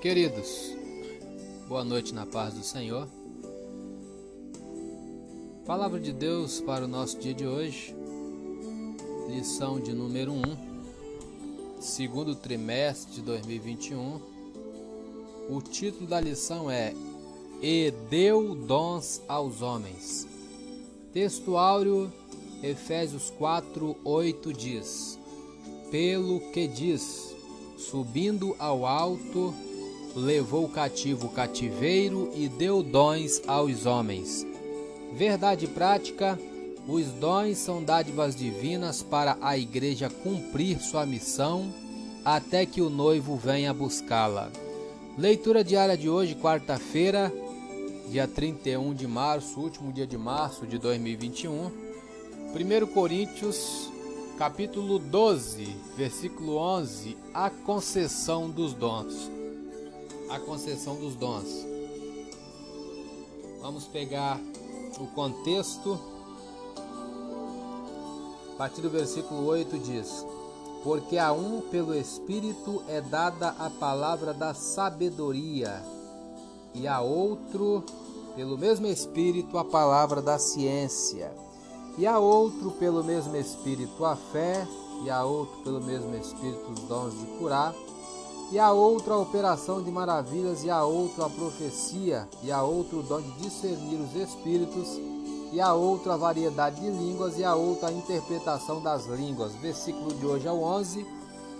Queridos, boa noite na paz do Senhor. Palavra de Deus para o nosso dia de hoje, lição de número 1, segundo trimestre de 2021. O título da lição é E deu dons aos homens. Texto áureo, Efésios 4, 8 diz: Pelo que diz, subindo ao alto, levou cativo o cativeiro e deu dons aos homens. Verdade prática: os dons são dádivas divinas para a igreja cumprir sua missão até que o noivo venha buscá-la. Leitura diária de hoje, quarta-feira, dia 31 de março, último dia de março de 2021. 1 Coríntios, capítulo 12, versículo 11, a concessão dos dons. A concessão dos dons. Vamos pegar o contexto. A partir do versículo 8 diz: Porque a um pelo Espírito é dada a palavra da sabedoria, e a outro pelo mesmo Espírito a palavra da ciência, e a outro pelo mesmo Espírito a fé, e a outro pelo mesmo Espírito os dons de curar e a outra a operação de maravilhas, e a outra a profecia, e a outra o dom de discernir os espíritos, e a outra a variedade de línguas, e a outra a interpretação das línguas. Versículo de hoje ao 11.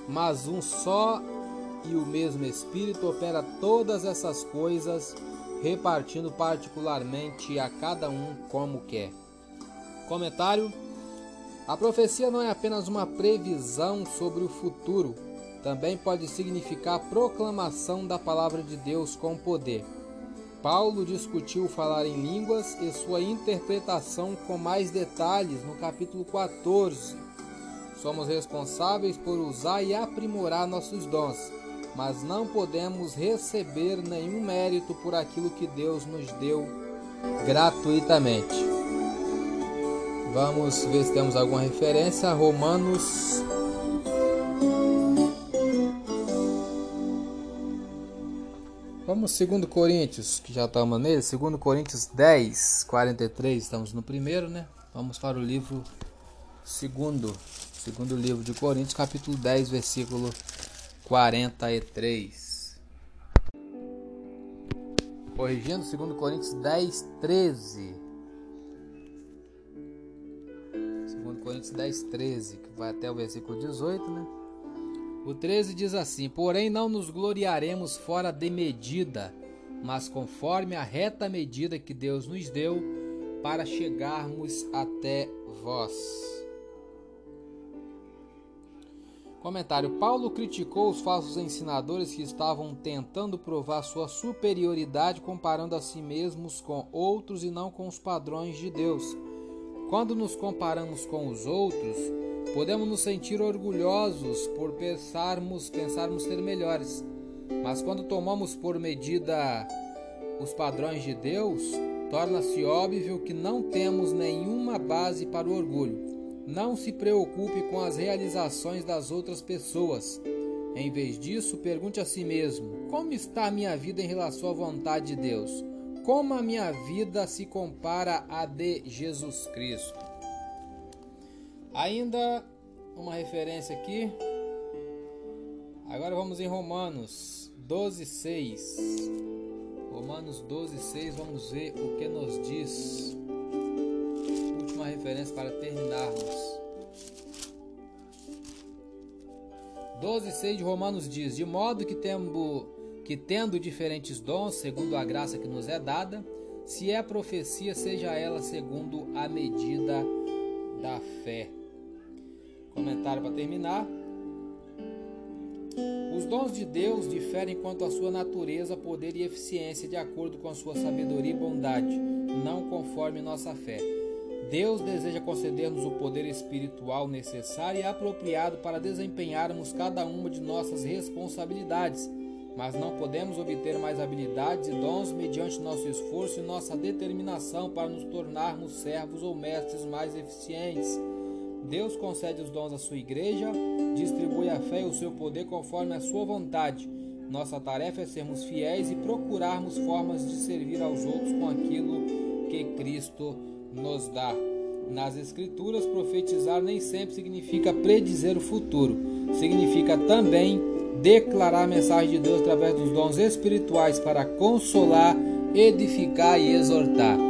Mas um só e o mesmo Espírito opera todas essas coisas, repartindo particularmente a cada um como quer. Comentário: A profecia não é apenas uma previsão sobre o futuro também pode significar proclamação da palavra de Deus com poder. Paulo discutiu falar em línguas e sua interpretação com mais detalhes no capítulo 14. Somos responsáveis por usar e aprimorar nossos dons, mas não podemos receber nenhum mérito por aquilo que Deus nos deu gratuitamente. Vamos ver se temos alguma referência. Romanos Vamos segundo Coríntios, que já estamos nele, segundo Coríntios 10, 43, estamos no primeiro, né? Vamos para o livro segundo, segundo livro de Coríntios, capítulo 10, versículo 43. Corrigindo, segundo Coríntios 10, 13. Segundo Coríntios 10, 13, que vai até o versículo 18, né? O 13 diz assim: Porém, não nos gloriaremos fora de medida, mas conforme a reta medida que Deus nos deu, para chegarmos até vós. Comentário: Paulo criticou os falsos ensinadores que estavam tentando provar sua superioridade comparando a si mesmos com outros e não com os padrões de Deus. Quando nos comparamos com os outros, Podemos nos sentir orgulhosos por pensarmos, pensarmos ser melhores, mas quando tomamos por medida os padrões de Deus, torna-se óbvio que não temos nenhuma base para o orgulho. Não se preocupe com as realizações das outras pessoas. Em vez disso, pergunte a si mesmo: como está a minha vida em relação à vontade de Deus? Como a minha vida se compara à de Jesus Cristo? Ainda uma referência aqui. Agora vamos em Romanos 12, 6. Romanos 12, 6, vamos ver o que nos diz. Última referência para terminarmos. 12, 6 de Romanos diz: De modo que, que tendo diferentes dons, segundo a graça que nos é dada, se é profecia, seja ela segundo a medida da fé. Comentário para terminar. Os dons de Deus diferem quanto à sua natureza, poder e eficiência de acordo com a sua sabedoria e bondade, não conforme nossa fé. Deus deseja conceder-nos o poder espiritual necessário e apropriado para desempenharmos cada uma de nossas responsabilidades, mas não podemos obter mais habilidades e dons mediante nosso esforço e nossa determinação para nos tornarmos servos ou mestres mais eficientes. Deus concede os dons à sua igreja, distribui a fé e o seu poder conforme a sua vontade. Nossa tarefa é sermos fiéis e procurarmos formas de servir aos outros com aquilo que Cristo nos dá. Nas Escrituras, profetizar nem sempre significa predizer o futuro, significa também declarar a mensagem de Deus através dos dons espirituais para consolar, edificar e exortar.